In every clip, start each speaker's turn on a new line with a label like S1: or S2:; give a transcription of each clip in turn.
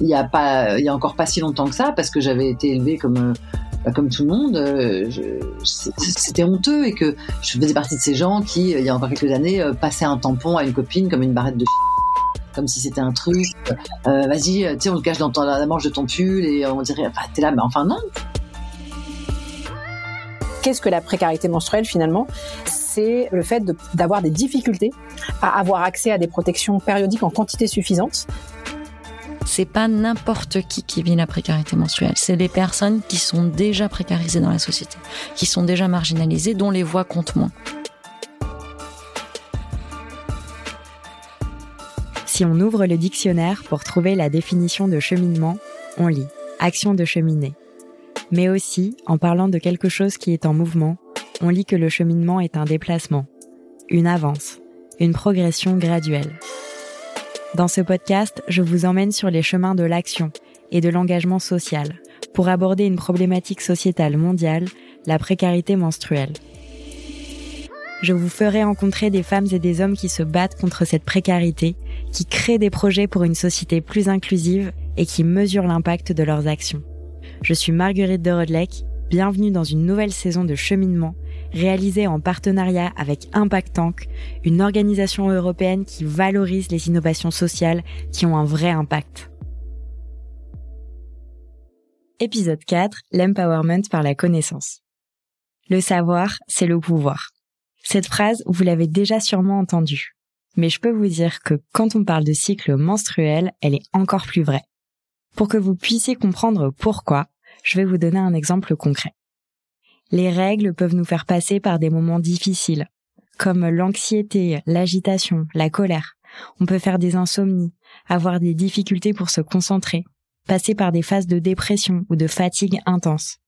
S1: Il y a pas, il y a encore pas si longtemps que ça, parce que j'avais été élevée comme euh, bah, comme tout le monde, euh, c'était honteux et que je faisais partie de ces gens qui, il y a encore quelques années, euh, passaient un tampon à une copine comme une barrette de comme si c'était un truc. Euh, Vas-y, tu sais, on le cache dans la manche de ton pull et on dirait, t'es là, mais enfin non.
S2: Qu'est-ce que la précarité menstruelle finalement? C'est le fait d'avoir des difficultés à avoir accès à des protections périodiques en quantité suffisante.
S3: C'est pas n'importe qui qui vit la précarité menstruelle. C'est des personnes qui sont déjà précarisées dans la société, qui sont déjà marginalisées, dont les voix comptent moins.
S4: Si on ouvre le dictionnaire pour trouver la définition de cheminement, on lit action de cheminer. Mais aussi, en parlant de quelque chose qui est en mouvement, on lit que le cheminement est un déplacement, une avance, une progression graduelle. Dans ce podcast, je vous emmène sur les chemins de l'action et de l'engagement social pour aborder une problématique sociétale mondiale, la précarité menstruelle. Je vous ferai rencontrer des femmes et des hommes qui se battent contre cette précarité, qui créent des projets pour une société plus inclusive et qui mesurent l'impact de leurs actions. Je suis Marguerite de Rodleck, bienvenue dans une nouvelle saison de cheminement réalisée en partenariat avec Impact Tank, une organisation européenne qui valorise les innovations sociales qui ont un vrai impact. Épisode 4, l'empowerment par la connaissance. Le savoir, c'est le pouvoir. Cette phrase, vous l'avez déjà sûrement entendue. Mais je peux vous dire que quand on parle de cycle menstruel, elle est encore plus vraie. Pour que vous puissiez comprendre pourquoi, je vais vous donner un exemple concret. Les règles peuvent nous faire passer par des moments difficiles, comme l'anxiété, l'agitation, la colère. On peut faire des insomnies, avoir des difficultés pour se concentrer, passer par des phases de dépression ou de fatigue intense.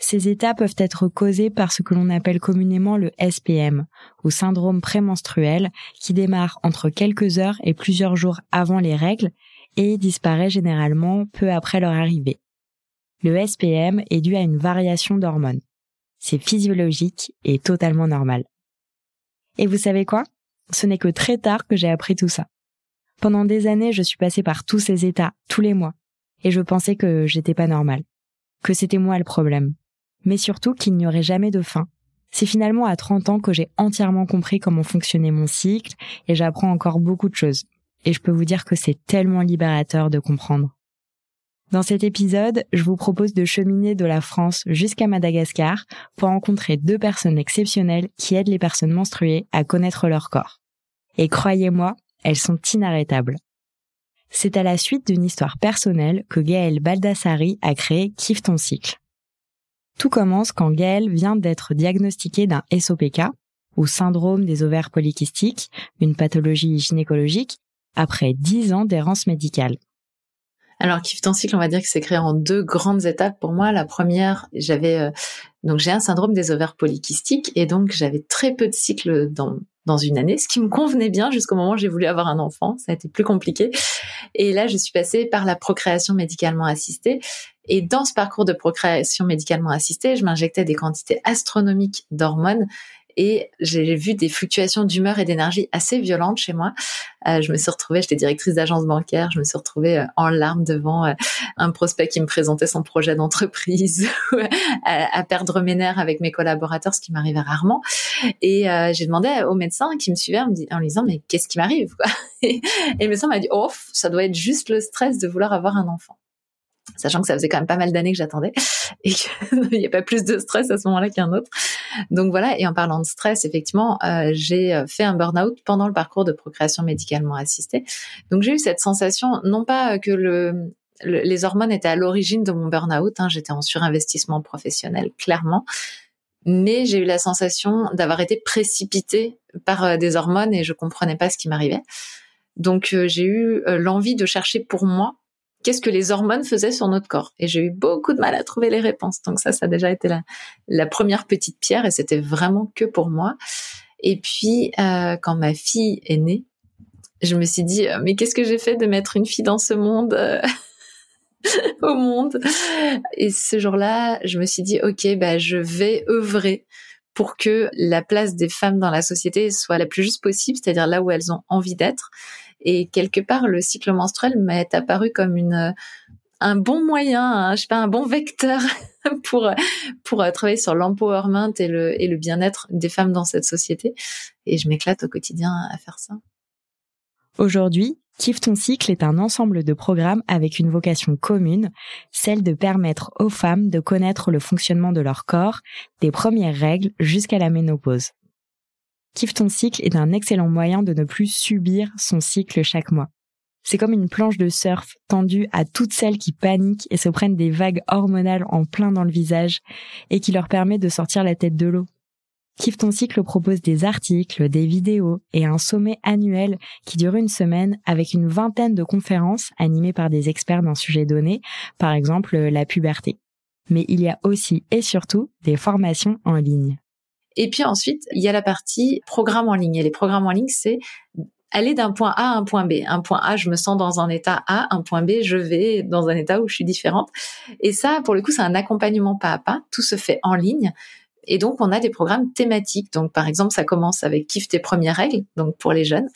S4: Ces états peuvent être causés par ce que l'on appelle communément le SPM, ou syndrome prémenstruel, qui démarre entre quelques heures et plusieurs jours avant les règles et disparaît généralement peu après leur arrivée. Le SPM est dû à une variation d'hormones. C'est physiologique et totalement normal. Et vous savez quoi? Ce n'est que très tard que j'ai appris tout ça. Pendant des années, je suis passée par tous ces états, tous les mois, et je pensais que j'étais pas normale, que c'était moi le problème, mais surtout qu'il n'y aurait jamais de fin. C'est finalement à 30 ans que j'ai entièrement compris comment fonctionnait mon cycle, et j'apprends encore beaucoup de choses. Et je peux vous dire que c'est tellement libérateur de comprendre. Dans cet épisode, je vous propose de cheminer de la France jusqu'à Madagascar pour rencontrer deux personnes exceptionnelles qui aident les personnes menstruées à connaître leur corps. Et croyez-moi, elles sont inarrêtables. C'est à la suite d'une histoire personnelle que Gaëlle Baldassari a créé Kiffe ton cycle. Tout commence quand Gaëlle vient d'être diagnostiquée d'un SOPK, ou syndrome des ovaires polykystiques, une pathologie gynécologique, après 10 ans d'errance médicale.
S5: Alors, Kiff ton cycle, on va dire que c'est créé en deux grandes étapes pour moi. La première, j'avais euh, donc j'ai un syndrome des ovaires polykystiques et donc j'avais très peu de cycles dans dans une année, ce qui me convenait bien jusqu'au moment où j'ai voulu avoir un enfant. Ça a été plus compliqué. Et là, je suis passée par la procréation médicalement assistée. Et dans ce parcours de procréation médicalement assistée, je m'injectais des quantités astronomiques d'hormones et j'ai vu des fluctuations d'humeur et d'énergie assez violentes chez moi. Euh, je me suis retrouvée, j'étais directrice d'agence bancaire, je me suis retrouvée euh, en larmes devant euh, un prospect qui me présentait son projet d'entreprise, à, perdre mes nerfs avec mes collaborateurs, ce qui m'arrivait rarement. Et j'ai demandé au médecin qui me suivait en, lui disant mais qu'est-ce qui m'arrive et, et le médecin m'a dit oh ça doit être juste le stress de vouloir avoir un enfant sachant que ça faisait quand même pas mal d'années que j'attendais et qu'il n'y a pas plus de stress à ce moment-là qu'un autre. Donc voilà, et en parlant de stress, effectivement, euh, j'ai euh, fait un burn-out pendant le parcours de procréation médicalement assistée. Donc j'ai eu cette sensation, non pas euh, que le, les hormones étaient à l'origine de mon burn-out, hein, j'étais en surinvestissement professionnel, clairement, mais j'ai eu la sensation d'avoir été précipitée par des hormones et je comprenais pas ce qui m'arrivait. Donc j'ai eu l'envie de chercher pour moi qu'est-ce que les hormones faisaient sur notre corps. Et j'ai eu beaucoup de mal à trouver les réponses. Donc ça, ça a déjà été la, première petite pierre et c'était vraiment que pour moi. Et puis, euh, quand ma fille est née, je me suis dit, mais qu'est-ce que j'ai fait de mettre une fille dans ce monde euh, au monde? Et ce jour-là, je me suis dit, ok, bah, je vais œuvrer pour que la place des femmes dans la société soit la plus juste possible, c'est-à-dire là où elles ont envie d'être. Et quelque part, le cycle menstruel m'est apparu comme une un bon moyen, je sais pas, un bon vecteur pour pour euh, travailler sur l'empowerment et le et le bien-être des femmes dans cette société. Et je m'éclate au quotidien à faire ça.
S4: Aujourd'hui, Kiffe ton cycle est un ensemble de programmes avec une vocation commune, celle de permettre aux femmes de connaître le fonctionnement de leur corps, des premières règles jusqu'à la ménopause. Kiffe ton cycle est un excellent moyen de ne plus subir son cycle chaque mois. C'est comme une planche de surf tendue à toutes celles qui paniquent et se prennent des vagues hormonales en plein dans le visage et qui leur permet de sortir la tête de l'eau. Kiffe ton cycle propose des articles, des vidéos et un sommet annuel qui dure une semaine avec une vingtaine de conférences animées par des experts d'un sujet donné, par exemple la puberté. Mais il y a aussi et surtout des formations en ligne.
S5: Et puis ensuite, il y a la partie programme en ligne. Et les programmes en ligne, c'est aller d'un point A à un point B. Un point A, je me sens dans un état A, un point B, je vais dans un état où je suis différente. Et ça, pour le coup, c'est un accompagnement pas à pas. Tout se fait en ligne. Et donc, on a des programmes thématiques. Donc, par exemple, ça commence avec Kiffe tes premières règles, donc pour les jeunes,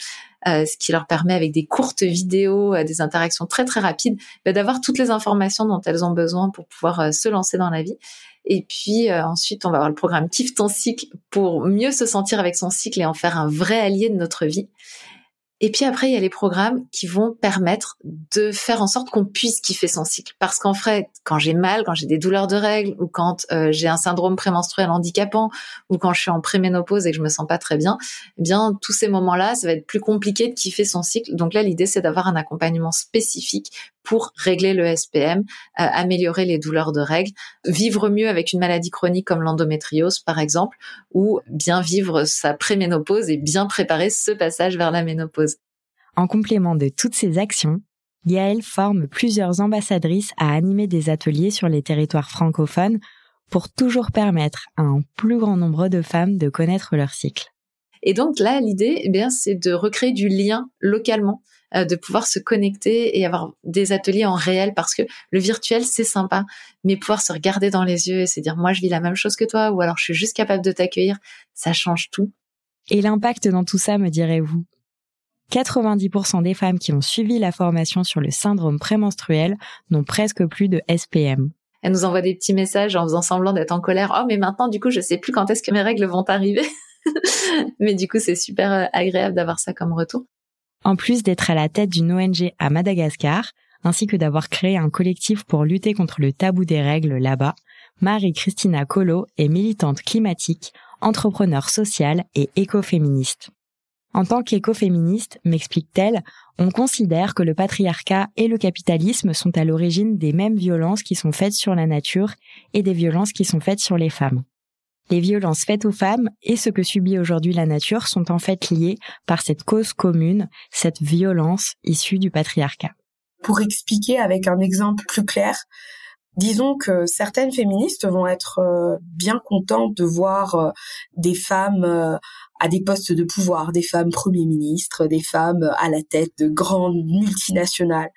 S5: ce qui leur permet, avec des courtes vidéos, euh, des interactions très très rapides, bah, d'avoir toutes les informations dont elles ont besoin pour pouvoir euh, se lancer dans la vie. Et puis ensuite, on va avoir le programme Kiffe ton cycle pour mieux se sentir avec son cycle et en faire un vrai allié de notre vie. Et puis après, il y a les programmes qui vont permettre de faire en sorte qu'on puisse kiffer son cycle. Parce qu'en fait, quand j'ai mal, quand j'ai des douleurs de règles, ou quand euh, j'ai un syndrome prémenstruel handicapant, ou quand je suis en préménopause et que je me sens pas très bien, eh bien, tous ces moments-là, ça va être plus compliqué de kiffer son cycle. Donc là, l'idée, c'est d'avoir un accompagnement spécifique pour régler le SPM, euh, améliorer les douleurs de règles, vivre mieux avec une maladie chronique comme l'endométriose par exemple, ou bien vivre sa préménopause et bien préparer ce passage vers la ménopause.
S4: En complément de toutes ces actions, Gaëlle forme plusieurs ambassadrices à animer des ateliers sur les territoires francophones pour toujours permettre à un plus grand nombre de femmes de connaître leur cycle.
S5: Et donc là, l'idée, eh bien, c'est de recréer du lien localement euh, de pouvoir se connecter et avoir des ateliers en réel parce que le virtuel c'est sympa, mais pouvoir se regarder dans les yeux et se dire moi je vis la même chose que toi ou alors je suis juste capable de t'accueillir, ça change tout.
S4: Et l'impact dans tout ça, me direz-vous? 90% des femmes qui ont suivi la formation sur le syndrome prémenstruel n'ont presque plus de SPM.
S5: Elles nous envoient des petits messages en faisant semblant d'être en colère. Oh, mais maintenant, du coup, je sais plus quand est-ce que mes règles vont arriver. mais du coup, c'est super euh, agréable d'avoir ça comme retour.
S4: En plus d'être à la tête d'une ONG à Madagascar, ainsi que d'avoir créé un collectif pour lutter contre le tabou des règles là-bas, Marie-Christina Colo est militante climatique, entrepreneur sociale et écoféministe. En tant qu'écoféministe, m'explique-t-elle, on considère que le patriarcat et le capitalisme sont à l'origine des mêmes violences qui sont faites sur la nature et des violences qui sont faites sur les femmes. Les violences faites aux femmes et ce que subit aujourd'hui la nature sont en fait liées par cette cause commune, cette violence issue du patriarcat.
S6: Pour expliquer avec un exemple plus clair, disons que certaines féministes vont être euh, bien contentes de voir euh, des femmes euh, à des postes de pouvoir, des femmes premiers ministres, des femmes à la tête de grandes multinationales.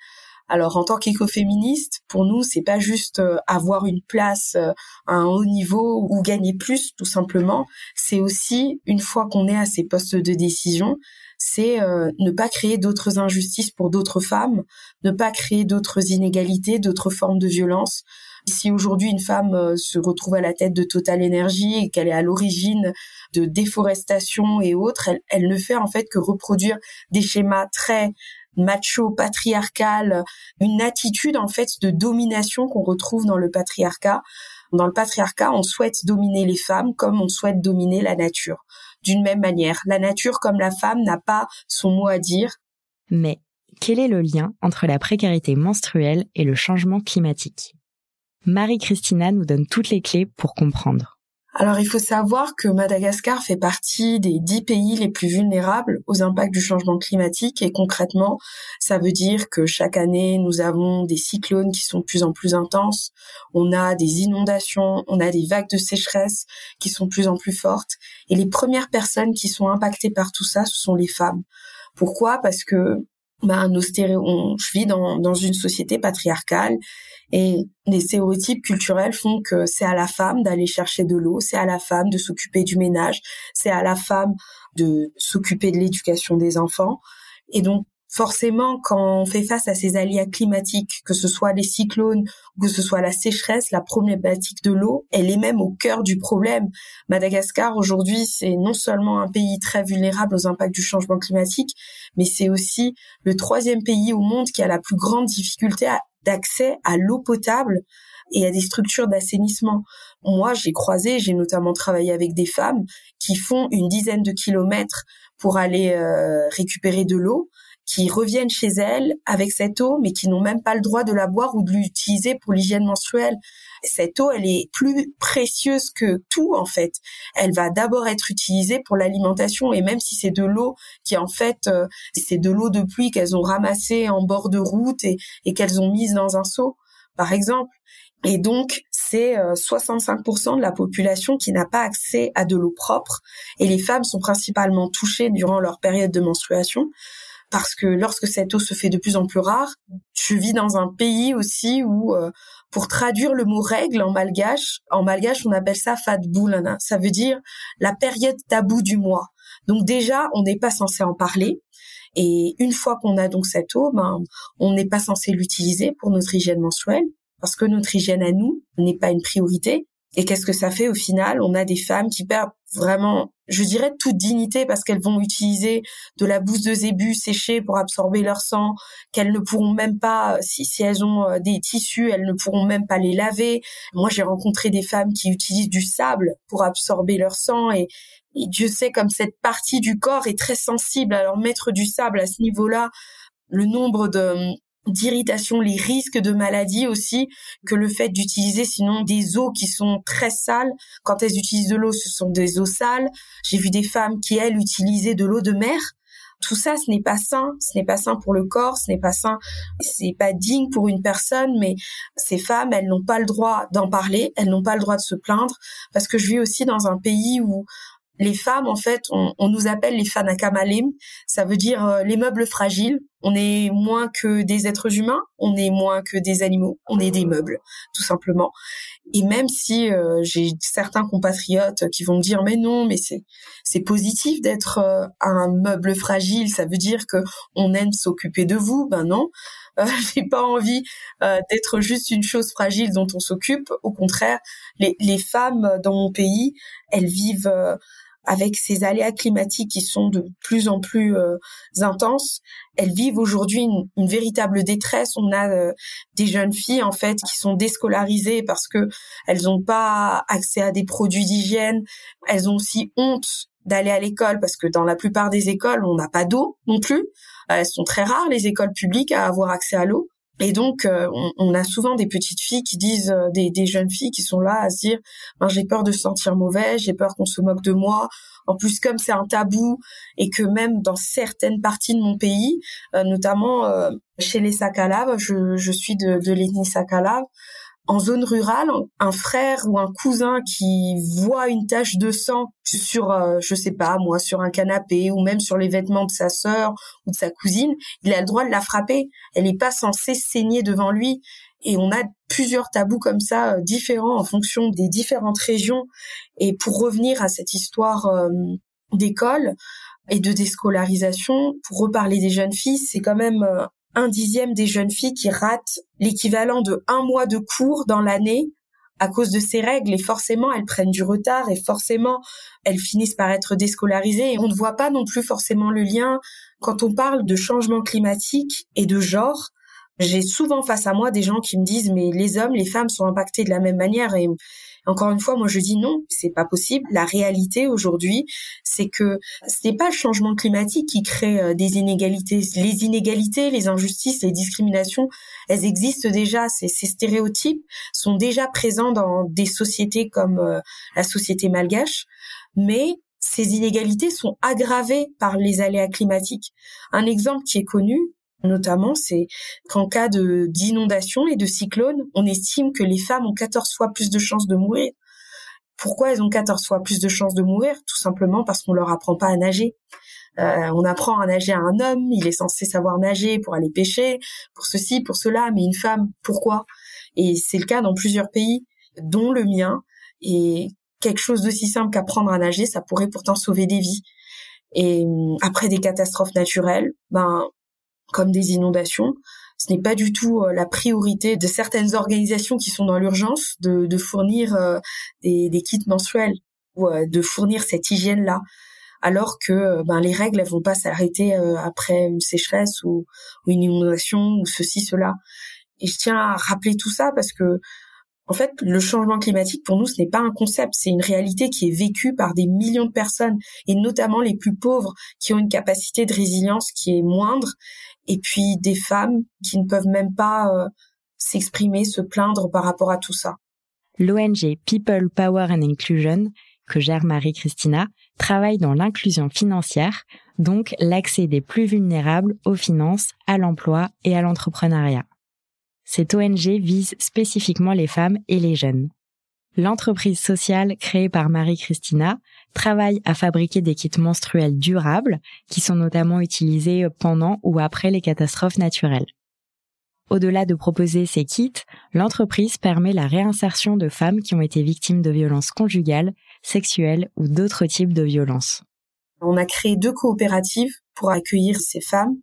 S6: Alors en tant qu'écoféministe, pour nous, c'est pas juste euh, avoir une place euh, à un haut niveau ou gagner plus, tout simplement. C'est aussi une fois qu'on est à ces postes de décision, c'est euh, ne pas créer d'autres injustices pour d'autres femmes, ne pas créer d'autres inégalités, d'autres formes de violence. Si aujourd'hui une femme se retrouve à la tête de Total Energy et qu'elle est à l'origine de déforestation et autres, elle, elle ne fait en fait que reproduire des schémas très macho, patriarcal, une attitude en fait de domination qu'on retrouve dans le patriarcat. Dans le patriarcat, on souhaite dominer les femmes comme on souhaite dominer la nature. D'une même manière, la nature comme la femme n'a pas son mot à dire.
S4: Mais quel est le lien entre la précarité menstruelle et le changement climatique? Marie-Christina nous donne toutes les clés pour comprendre.
S6: Alors il faut savoir que Madagascar fait partie des dix pays les plus vulnérables aux impacts du changement climatique et concrètement, ça veut dire que chaque année, nous avons des cyclones qui sont de plus en plus intenses, on a des inondations, on a des vagues de sécheresse qui sont de plus en plus fortes et les premières personnes qui sont impactées par tout ça, ce sont les femmes. Pourquoi? Parce que bah, nos stéréo on, je vis dans, dans une société patriarcale et les stéréotypes culturels font que c'est à la femme d'aller chercher de l'eau, c'est à la femme de s'occuper du ménage, c'est à la femme de s'occuper de l'éducation des enfants. Et donc, forcément, quand on fait face à ces aléas climatiques, que ce soit les cyclones ou que ce soit la sécheresse, la problématique de l'eau, elle est même au cœur du problème. Madagascar, aujourd'hui, c'est non seulement un pays très vulnérable aux impacts du changement climatique, mais c'est aussi le troisième pays au monde qui a la plus grande difficulté d'accès à l'eau potable et à des structures d'assainissement. Moi, j'ai croisé, j'ai notamment travaillé avec des femmes qui font une dizaine de kilomètres pour aller euh, récupérer de l'eau qui reviennent chez elles avec cette eau, mais qui n'ont même pas le droit de la boire ou de l'utiliser pour l'hygiène menstruelle. Cette eau, elle est plus précieuse que tout, en fait. Elle va d'abord être utilisée pour l'alimentation, et même si c'est de l'eau qui, en fait, euh, c'est de l'eau de pluie qu'elles ont ramassée en bord de route et, et qu'elles ont mise dans un seau, par exemple. Et donc, c'est 65% euh, de la population qui n'a pas accès à de l'eau propre. Et les femmes sont principalement touchées durant leur période de menstruation parce que lorsque cette eau se fait de plus en plus rare, tu vis dans un pays aussi où, euh, pour traduire le mot règle en malgache, en malgache on appelle ça fatboulana, ça veut dire la période tabou du mois. Donc déjà, on n'est pas censé en parler. Et une fois qu'on a donc cette eau, ben, on n'est pas censé l'utiliser pour notre hygiène mensuelle parce que notre hygiène à nous n'est pas une priorité. Et qu'est-ce que ça fait au final? On a des femmes qui perdent vraiment, je dirais, toute dignité parce qu'elles vont utiliser de la bouse de zébu séchée pour absorber leur sang, qu'elles ne pourront même pas, si, si elles ont euh, des tissus, elles ne pourront même pas les laver. Moi, j'ai rencontré des femmes qui utilisent du sable pour absorber leur sang et, et Dieu sait comme cette partie du corps est très sensible. Alors mettre du sable à ce niveau-là, le nombre de d'irritation, les risques de maladie aussi, que le fait d'utiliser sinon des eaux qui sont très sales. Quand elles utilisent de l'eau, ce sont des eaux sales. J'ai vu des femmes qui, elles, utilisaient de l'eau de mer. Tout ça, ce n'est pas sain, ce n'est pas sain pour le corps, ce n'est pas sain, c'est pas digne pour une personne, mais ces femmes, elles n'ont pas le droit d'en parler, elles n'ont pas le droit de se plaindre, parce que je vis aussi dans un pays où les femmes, en fait, on, nous appelle les fanakamalim. Ça veut dire euh, les meubles fragiles. On est moins que des êtres humains, on est moins que des animaux, on est des meubles, tout simplement. Et même si euh, j'ai certains compatriotes qui vont me dire mais non, mais c'est c'est positif d'être euh, un meuble fragile, ça veut dire que on aime s'occuper de vous. Ben non, j'ai pas envie d'être juste une chose fragile dont on s'occupe. Au contraire, les, les femmes dans mon pays, elles vivent avec ces aléas climatiques qui sont de plus en plus euh, intenses, elles vivent aujourd'hui une, véritable détresse. On a euh, des jeunes filles en fait qui sont déscolarisées parce que elles n'ont pas accès à des produits d'hygiène. Elles ont aussi honte d'aller à l'école parce que dans la plupart des écoles, on n'a pas d'eau non plus. Elles sont très rares les écoles publiques à avoir accès à l'eau. Et donc, euh, on, a souvent des petites filles qui disent, euh, des, des, jeunes filles qui sont là à se dire, ben, j'ai peur de se sentir mauvais, j'ai peur qu'on se moque de moi. En plus, comme c'est un tabou et que même dans certaines parties de mon pays, euh, notamment chez les Sakalaves, je, je suis de, de l'ethnie Sakalave, en zone rurale, un frère ou un cousin qui voit une tache de sang sur, euh, je sais pas moi, sur un canapé ou même sur les vêtements de sa sœur ou de sa cousine, il a le droit de la frapper. Elle n'est pas censée saigner devant lui. Et on a plusieurs tabous comme ça euh, différents en fonction des différentes régions. Et pour revenir à cette histoire euh, d'école et de déscolarisation, pour reparler des jeunes filles, c'est quand même un dixième des jeunes filles qui ratent l'équivalent de un mois de cours dans l'année à cause de ces règles. Et forcément elles prennent du retard et forcément elles finissent par être déscolarisées. Et on ne voit pas non plus forcément le lien. Quand on parle de changement climatique et de genre. J'ai souvent face à moi des gens qui me disent mais les hommes, les femmes sont impactés de la même manière. Et encore une fois, moi je dis non, c'est pas possible. La réalité aujourd'hui, c'est que ce n'est pas le changement climatique qui crée euh, des inégalités. Les inégalités, les injustices, les discriminations, elles existent déjà. Ces, ces stéréotypes sont déjà présents dans des sociétés comme euh, la société malgache, mais ces inégalités sont aggravées par les aléas climatiques. Un exemple qui est connu, notamment, c'est qu'en cas de d'inondation et de cyclone, on estime que les femmes ont 14 fois plus de chances de mourir. Pourquoi elles ont 14 fois plus de chances de mourir? Tout simplement parce qu'on leur apprend pas à nager. Euh, on apprend à nager à un homme, il est censé savoir nager pour aller pêcher, pour ceci, pour cela, mais une femme, pourquoi? Et c'est le cas dans plusieurs pays, dont le mien. Et quelque chose d'aussi simple qu'apprendre à nager, ça pourrait pourtant sauver des vies. Et hum, après des catastrophes naturelles, ben comme des inondations, ce n'est pas du tout euh, la priorité de certaines organisations qui sont dans l'urgence de, de fournir euh, des, des, kits mensuels ou euh, de fournir cette hygiène-là. Alors que ben, les règles, elles vont pas s'arrêter après une sécheresse ou, ou, une inondation ou ceci, cela. Et je tiens à rappeler tout ça parce que en fait, le changement climatique, pour nous, ce n'est pas un concept, c'est une réalité qui est vécue par des millions de personnes, et notamment les plus pauvres, qui ont une capacité de résilience qui est moindre, et puis des femmes qui ne peuvent même pas euh, s'exprimer, se plaindre par rapport à tout ça.
S4: L'ONG People, Power and Inclusion, que gère Marie-Christina, travaille dans l'inclusion financière, donc l'accès des plus vulnérables aux finances, à l'emploi et à l'entrepreneuriat. Cette ONG vise spécifiquement les femmes et les jeunes. L'entreprise sociale créée par Marie-Christina travaille à fabriquer des kits menstruels durables qui sont notamment utilisés pendant ou après les catastrophes naturelles. Au-delà de proposer ces kits, l'entreprise permet la réinsertion de femmes qui ont été victimes de violences conjugales, sexuelles ou d'autres types de violences.
S6: On a créé deux coopératives pour accueillir ces femmes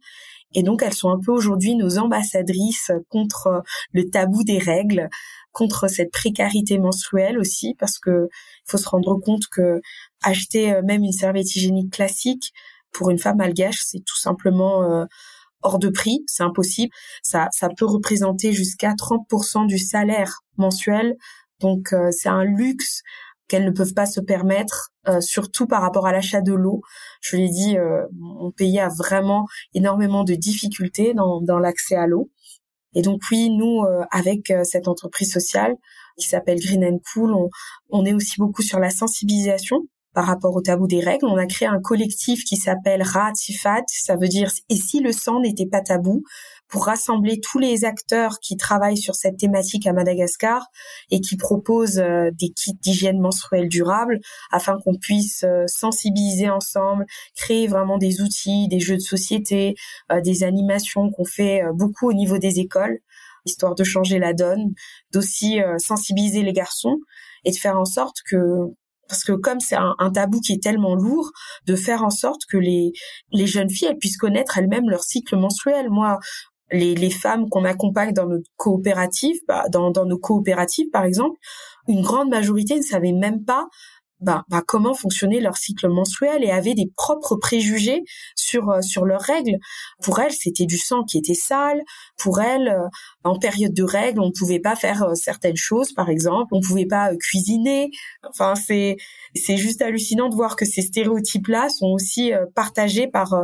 S6: et donc, elles sont un peu aujourd'hui nos ambassadrices contre le tabou des règles, contre cette précarité menstruelle aussi, parce que faut se rendre compte que acheter euh, même une serviette hygiénique classique pour une femme malgache, c'est tout simplement euh, hors de prix, c'est impossible. Ça, ça peut représenter jusqu'à 30% du salaire mensuel. Donc, euh, c'est un luxe qu'elles ne peuvent pas se permettre, euh, surtout par rapport à l'achat de l'eau. Je l'ai dit, euh, mon pays a vraiment énormément de difficultés dans, dans l'accès à l'eau. Et donc oui, nous, euh, avec cette entreprise sociale qui s'appelle Green and Cool, on, on est aussi beaucoup sur la sensibilisation par rapport au tabou des règles. On a créé un collectif qui s'appelle Ratifat, ça veut dire et si le sang n'était pas tabou, pour rassembler tous les acteurs qui travaillent sur cette thématique à Madagascar et qui proposent euh, des kits d'hygiène menstruelle durable afin qu'on puisse euh, sensibiliser ensemble, créer vraiment des outils, des jeux de société, euh, des animations qu'on fait beaucoup au niveau des écoles histoire de changer la donne, d'aussi sensibiliser les garçons et de faire en sorte que parce que comme c'est un, tabou qui est tellement lourd, de faire en sorte que les les jeunes filles puissent connaître elles-mêmes leur cycle menstruel. Moi, les, les femmes qu'on accompagne dans notre coopérative, bah, dans, dans nos coopératives par exemple, une grande majorité ne savait même pas bah, bah, comment fonctionnait leur cycle menstruel et avaient des propres préjugés sur euh, sur leurs règles. Pour elles, c'était du sang qui était sale. Pour elles, euh, en période de règles, on ne pouvait pas faire euh, certaines choses, par exemple, on ne pouvait pas cuisiner. Enfin, c'est c'est juste hallucinant de voir que ces stéréotypes-là sont aussi partagés par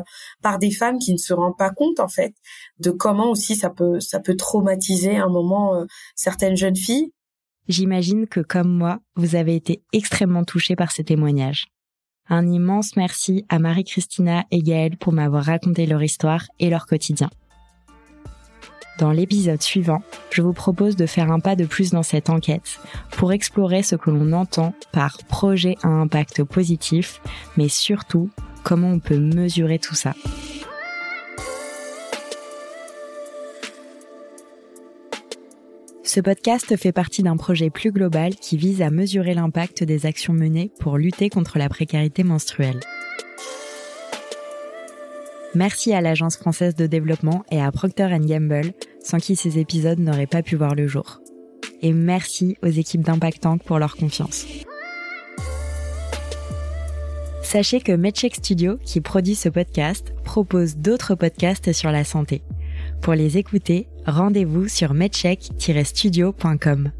S6: par des femmes qui ne se rendent pas compte en fait de comment aussi ça peut ça peut traumatiser un moment certaines jeunes filles
S4: J'imagine que comme moi, vous avez été extrêmement touchés par ces témoignages. Un immense merci à Marie-Christina et Gaëlle pour m'avoir raconté leur histoire et leur quotidien. Dans l'épisode suivant, je vous propose de faire un pas de plus dans cette enquête pour explorer ce que l'on entend par projet à impact positif, mais surtout comment on peut mesurer tout ça. Ce podcast fait partie d'un projet plus global qui vise à mesurer l'impact des actions menées pour lutter contre la précarité menstruelle. Merci à l'Agence française de développement et à Procter Gamble, sans qui ces épisodes n'auraient pas pu voir le jour. Et merci aux équipes d'Impact Tank pour leur confiance. Sachez que MedCheck Studio, qui produit ce podcast, propose d'autres podcasts sur la santé. Pour les écouter, rendez-vous sur medcheck-studio.com.